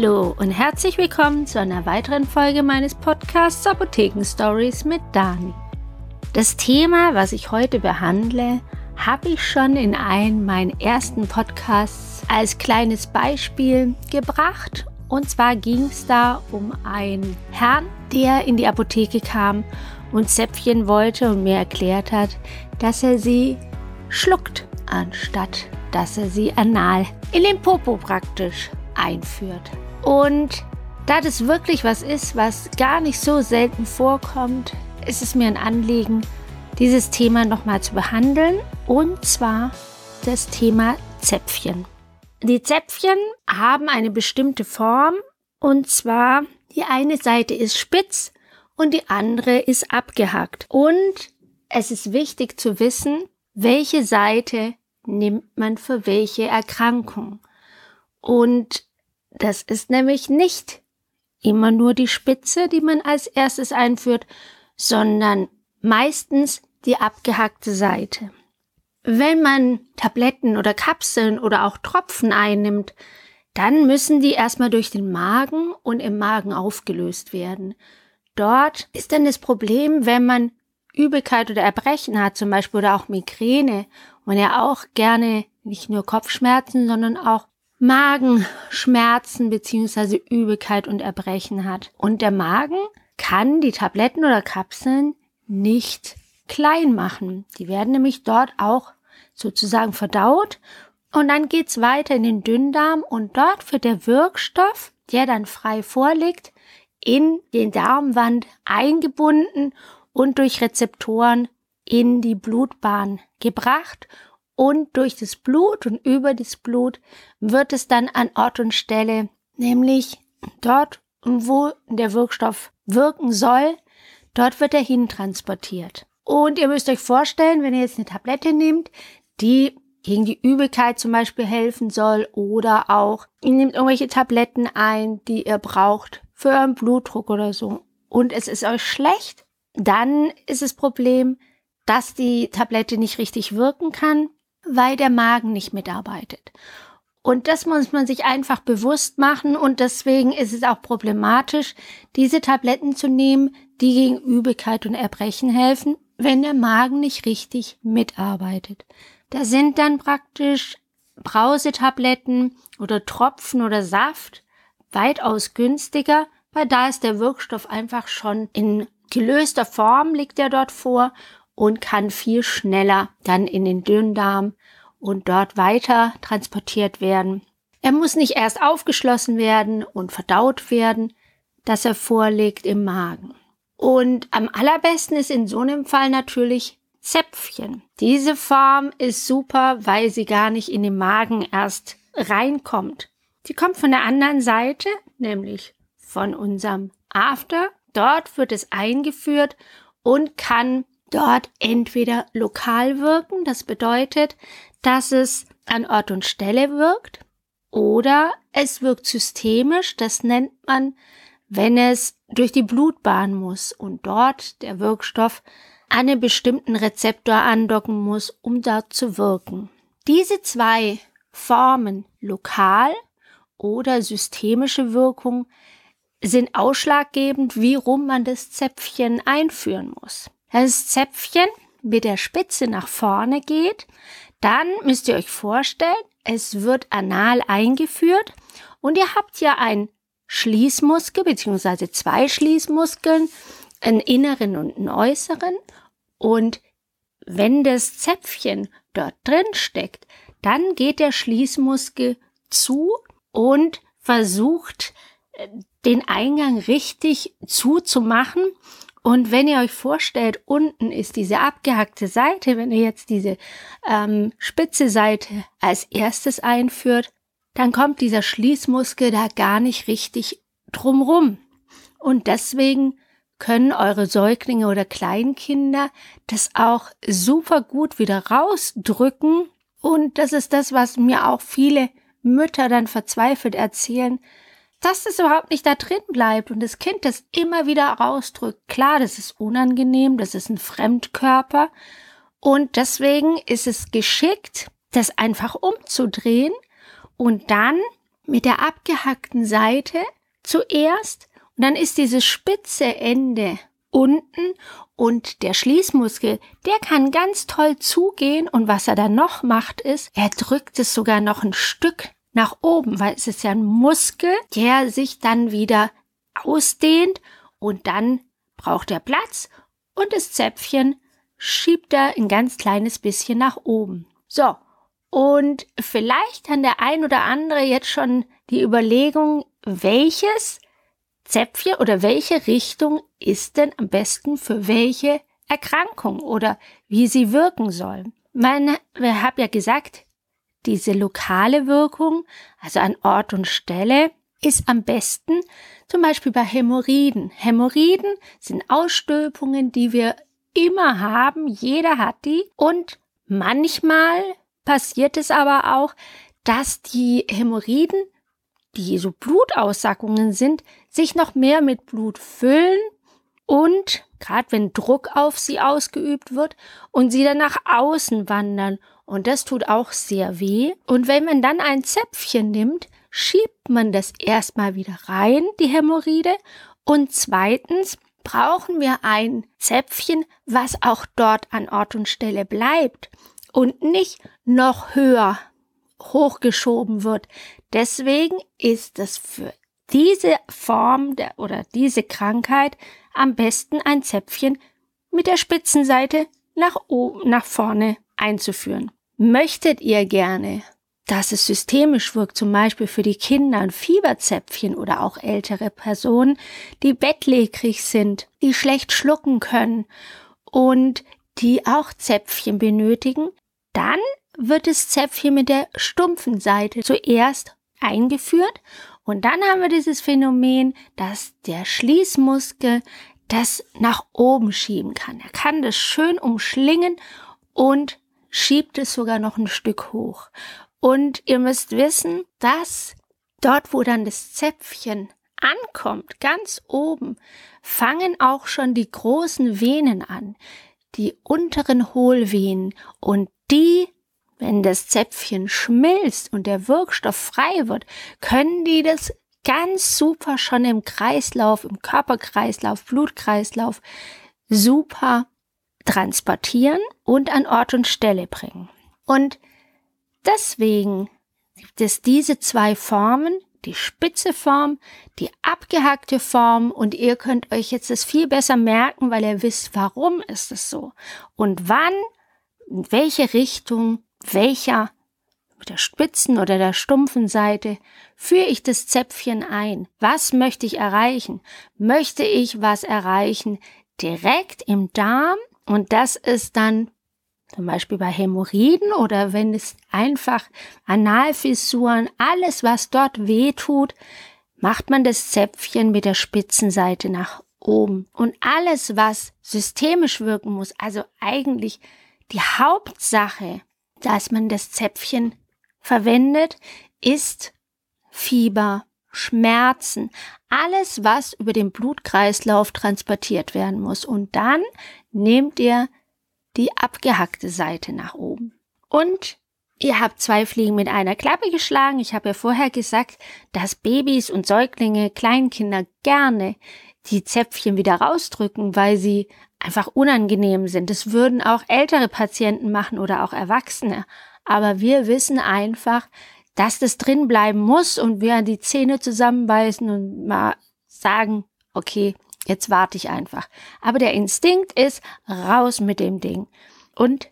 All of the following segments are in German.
Hallo und herzlich willkommen zu einer weiteren Folge meines Podcasts Apotheken Stories mit Dani. Das Thema, was ich heute behandle, habe ich schon in einem meiner ersten Podcasts als kleines Beispiel gebracht. Und zwar ging es da um einen Herrn, der in die Apotheke kam und Zäpfchen wollte und mir erklärt hat, dass er sie schluckt, anstatt dass er sie anal in den Popo praktisch einführt. Und da das wirklich was ist, was gar nicht so selten vorkommt, ist es mir ein Anliegen, dieses Thema nochmal zu behandeln. Und zwar das Thema Zäpfchen. Die Zäpfchen haben eine bestimmte Form und zwar die eine Seite ist spitz und die andere ist abgehackt. Und es ist wichtig zu wissen, welche Seite nimmt man für welche Erkrankung. Und das ist nämlich nicht immer nur die Spitze, die man als erstes einführt, sondern meistens die abgehackte Seite. Wenn man Tabletten oder Kapseln oder auch Tropfen einnimmt, dann müssen die erstmal durch den Magen und im Magen aufgelöst werden. Dort ist dann das Problem, wenn man Übelkeit oder Erbrechen hat, zum Beispiel oder auch Migräne, und ja auch gerne nicht nur Kopfschmerzen, sondern auch Magenschmerzen beziehungsweise Übelkeit und Erbrechen hat. Und der Magen kann die Tabletten oder Kapseln nicht klein machen. Die werden nämlich dort auch sozusagen verdaut und dann geht's weiter in den Dünndarm und dort wird der Wirkstoff, der dann frei vorliegt, in den Darmwand eingebunden und durch Rezeptoren in die Blutbahn gebracht und durch das Blut und über das Blut wird es dann an Ort und Stelle, nämlich dort, wo der Wirkstoff wirken soll, dort wird er hin transportiert. Und ihr müsst euch vorstellen, wenn ihr jetzt eine Tablette nehmt, die gegen die Übelkeit zum Beispiel helfen soll oder auch ihr nehmt irgendwelche Tabletten ein, die ihr braucht für euren Blutdruck oder so und es ist euch schlecht, dann ist das Problem, dass die Tablette nicht richtig wirken kann weil der Magen nicht mitarbeitet. Und das muss man sich einfach bewusst machen und deswegen ist es auch problematisch, diese Tabletten zu nehmen, die gegen Übelkeit und Erbrechen helfen, wenn der Magen nicht richtig mitarbeitet. Da sind dann praktisch Brausetabletten oder Tropfen oder Saft weitaus günstiger, weil da ist der Wirkstoff einfach schon in gelöster Form liegt er dort vor und kann viel schneller dann in den Dünndarm und dort weiter transportiert werden. Er muss nicht erst aufgeschlossen werden und verdaut werden, dass er vorliegt im Magen. Und am allerbesten ist in so einem Fall natürlich Zäpfchen. Diese Form ist super, weil sie gar nicht in den Magen erst reinkommt. Sie kommt von der anderen Seite, nämlich von unserem After. Dort wird es eingeführt und kann dort entweder lokal wirken, das bedeutet, dass es an Ort und Stelle wirkt, oder es wirkt systemisch, das nennt man, wenn es durch die Blutbahn muss und dort der Wirkstoff an einen bestimmten Rezeptor andocken muss, um dort zu wirken. Diese zwei Formen, lokal oder systemische Wirkung, sind ausschlaggebend, wie rum man das Zäpfchen einführen muss das Zäpfchen mit der Spitze nach vorne geht, dann müsst ihr euch vorstellen, es wird anal eingeführt und ihr habt ja einen Schließmuskel beziehungsweise zwei Schließmuskeln, einen inneren und einen äußeren und wenn das Zäpfchen dort drin steckt, dann geht der Schließmuskel zu und versucht äh, den Eingang richtig zuzumachen und wenn ihr euch vorstellt, unten ist diese abgehackte Seite, wenn ihr jetzt diese ähm, spitze Seite als erstes einführt, dann kommt dieser Schließmuskel da gar nicht richtig drumrum. Und deswegen können eure Säuglinge oder Kleinkinder das auch super gut wieder rausdrücken. Und das ist das, was mir auch viele Mütter dann verzweifelt erzählen, dass das überhaupt nicht da drin bleibt und das Kind das immer wieder rausdrückt. Klar, das ist unangenehm, das ist ein Fremdkörper und deswegen ist es geschickt, das einfach umzudrehen und dann mit der abgehackten Seite zuerst und dann ist dieses spitze Ende unten und der Schließmuskel, der kann ganz toll zugehen und was er dann noch macht ist, er drückt es sogar noch ein Stück nach oben, weil es ist ja ein Muskel, der sich dann wieder ausdehnt und dann braucht er Platz und das Zäpfchen schiebt er ein ganz kleines bisschen nach oben. So, und vielleicht kann der ein oder andere jetzt schon die Überlegung, welches Zäpfchen oder welche Richtung ist denn am besten für welche Erkrankung oder wie sie wirken sollen. Man, wir haben ja gesagt, diese lokale Wirkung, also an Ort und Stelle, ist am besten zum Beispiel bei Hämorrhoiden. Hämorrhoiden sind Ausstülpungen, die wir immer haben. Jeder hat die. Und manchmal passiert es aber auch, dass die Hämorrhoiden, die so Blutaussackungen sind, sich noch mehr mit Blut füllen und gerade wenn Druck auf sie ausgeübt wird und sie dann nach außen wandern und das tut auch sehr weh. Und wenn man dann ein Zäpfchen nimmt, schiebt man das erstmal wieder rein, die Hämorrhoide. Und zweitens brauchen wir ein Zäpfchen, was auch dort an Ort und Stelle bleibt und nicht noch höher hochgeschoben wird. Deswegen ist es für diese Form der, oder diese Krankheit am besten ein Zäpfchen mit der Spitzenseite nach oben, nach vorne einzuführen. Möchtet ihr gerne, dass es systemisch wirkt, zum Beispiel für die Kinder ein Fieberzäpfchen oder auch ältere Personen, die bettlägerig sind, die schlecht schlucken können und die auch Zäpfchen benötigen, dann wird das Zäpfchen mit der stumpfen Seite zuerst eingeführt und dann haben wir dieses Phänomen, dass der Schließmuskel das nach oben schieben kann. Er kann das schön umschlingen und schiebt es sogar noch ein Stück hoch. Und ihr müsst wissen, dass dort, wo dann das Zäpfchen ankommt, ganz oben, fangen auch schon die großen Venen an, die unteren Hohlvenen und die, wenn das Zäpfchen schmilzt und der Wirkstoff frei wird, können die das ganz super schon im Kreislauf, im Körperkreislauf, Blutkreislauf super transportieren und an Ort und Stelle bringen. Und deswegen gibt es diese zwei Formen, die spitze Form, die abgehackte Form und ihr könnt euch jetzt das viel besser merken, weil ihr wisst, warum ist es so und wann, in welche Richtung, welcher mit der spitzen oder der stumpfen Seite führe ich das Zäpfchen ein. Was möchte ich erreichen? Möchte ich was erreichen direkt im Darm und das ist dann zum Beispiel bei Hämorrhoiden oder wenn es einfach Analfissuren, alles was dort weh tut, macht man das Zäpfchen mit der Spitzenseite nach oben. Und alles, was systemisch wirken muss, also eigentlich die Hauptsache, dass man das Zäpfchen verwendet, ist Fieber, Schmerzen, alles, was über den Blutkreislauf transportiert werden muss. Und dann nehmt ihr die abgehackte Seite nach oben. Und ihr habt zwei Fliegen mit einer Klappe geschlagen. Ich habe ja vorher gesagt, dass Babys und Säuglinge, Kleinkinder gerne die Zäpfchen wieder rausdrücken, weil sie einfach unangenehm sind. Das würden auch ältere Patienten machen oder auch Erwachsene. Aber wir wissen einfach, dass das drin bleiben muss und wir die Zähne zusammenbeißen und mal sagen, okay, jetzt warte ich einfach. Aber der Instinkt ist raus mit dem Ding. Und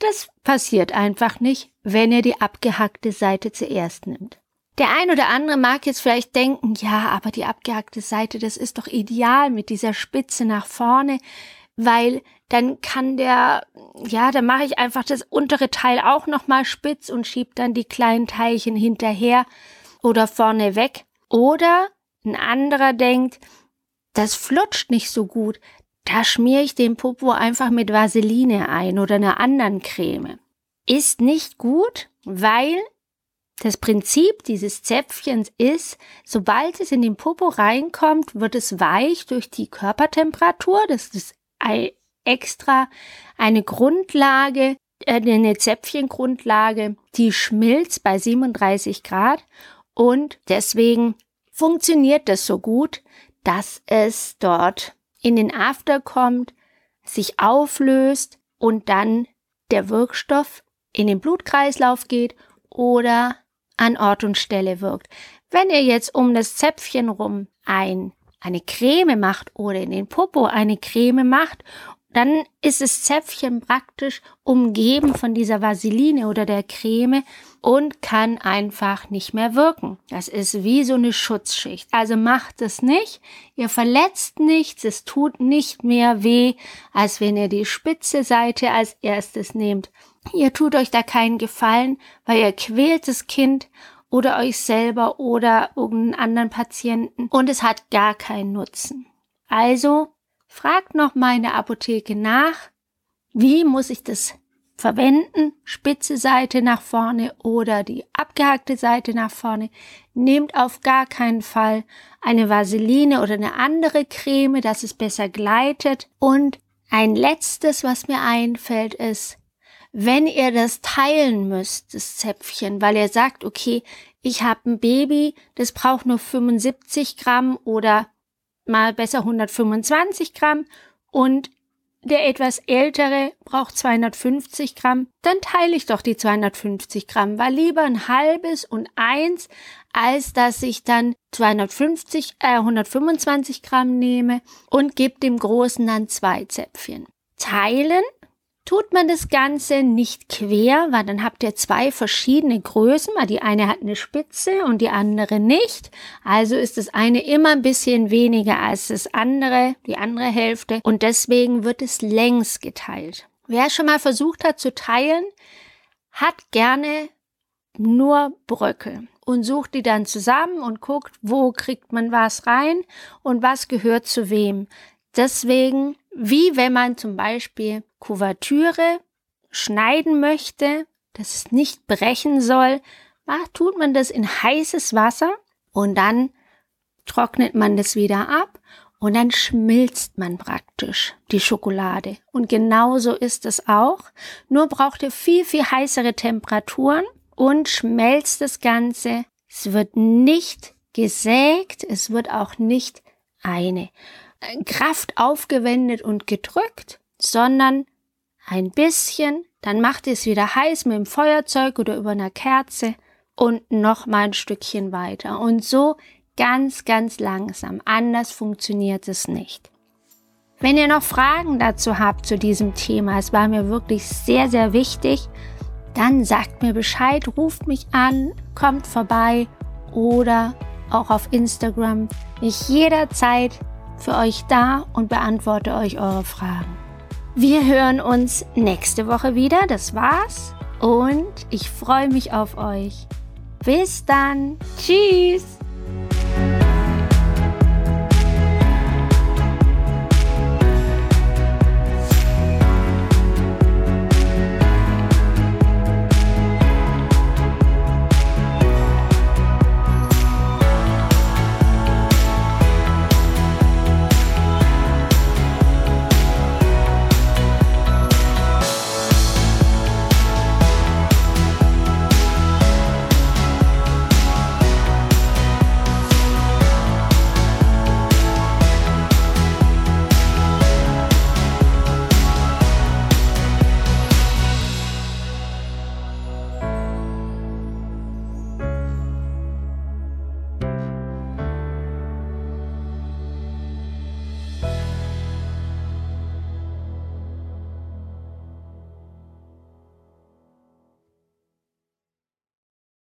das passiert einfach nicht, wenn ihr die abgehackte Seite zuerst nimmt. Der ein oder andere mag jetzt vielleicht denken, ja, aber die abgehackte Seite, das ist doch ideal mit dieser Spitze nach vorne, weil dann kann der, ja, dann mache ich einfach das untere Teil auch nochmal spitz und schieb dann die kleinen Teilchen hinterher oder vorne weg. Oder ein anderer denkt, das flutscht nicht so gut. Da schmiere ich den Popo einfach mit Vaseline ein oder einer anderen Creme. Ist nicht gut, weil das Prinzip dieses Zäpfchens ist, sobald es in den Popo reinkommt, wird es weich durch die Körpertemperatur. Das ist extra eine Grundlage, äh, eine Zäpfchengrundlage, die schmilzt bei 37 Grad Und deswegen funktioniert das so gut, dass es dort in den After kommt, sich auflöst und dann der Wirkstoff in den Blutkreislauf geht oder an Ort und Stelle wirkt. Wenn ihr jetzt um das Zäpfchen rum ein, eine Creme macht oder in den Popo eine Creme macht, dann ist das Zäpfchen praktisch umgeben von dieser Vaseline oder der Creme und kann einfach nicht mehr wirken. Das ist wie so eine Schutzschicht. Also macht es nicht. Ihr verletzt nichts. Es tut nicht mehr weh, als wenn ihr die spitze Seite als erstes nehmt. Ihr tut euch da keinen Gefallen, weil ihr quält das Kind oder euch selber oder irgendeinen anderen Patienten und es hat gar keinen Nutzen. Also fragt noch meine Apotheke nach, wie muss ich das verwenden, spitze Seite nach vorne oder die abgehackte Seite nach vorne. Nehmt auf gar keinen Fall eine Vaseline oder eine andere Creme, dass es besser gleitet. Und ein letztes, was mir einfällt, ist, wenn ihr das teilen müsst, das Zäpfchen, weil ihr sagt, okay, ich habe ein Baby, das braucht nur 75 Gramm oder mal besser 125 Gramm und der etwas ältere braucht 250 Gramm, dann teile ich doch die 250 Gramm, weil lieber ein halbes und eins, als dass ich dann 250, äh, 125 Gramm nehme und gebe dem Großen dann zwei Zäpfchen. Teilen Tut man das Ganze nicht quer, weil dann habt ihr zwei verschiedene Größen, weil die eine hat eine Spitze und die andere nicht. Also ist das eine immer ein bisschen weniger als das andere, die andere Hälfte. Und deswegen wird es längs geteilt. Wer schon mal versucht hat zu teilen, hat gerne nur Bröckel und sucht die dann zusammen und guckt, wo kriegt man was rein und was gehört zu wem. Deswegen, wie wenn man zum Beispiel Kuvertüre schneiden möchte, dass es nicht brechen soll, tut man das in heißes Wasser und dann trocknet man das wieder ab und dann schmilzt man praktisch die Schokolade. Und genauso ist es auch. Nur braucht ihr viel, viel heißere Temperaturen und schmelzt das Ganze. Es wird nicht gesägt, es wird auch nicht eine Kraft aufgewendet und gedrückt, sondern ein bisschen, dann macht ihr es wieder heiß mit dem Feuerzeug oder über einer Kerze und noch mal ein Stückchen weiter. Und so ganz, ganz langsam. Anders funktioniert es nicht. Wenn ihr noch Fragen dazu habt zu diesem Thema, es war mir wirklich sehr, sehr wichtig, dann sagt mir Bescheid, ruft mich an, kommt vorbei oder auch auf Instagram. Ich jederzeit für euch da und beantworte euch eure Fragen. Wir hören uns nächste Woche wieder. Das war's. Und ich freue mich auf euch. Bis dann. Tschüss.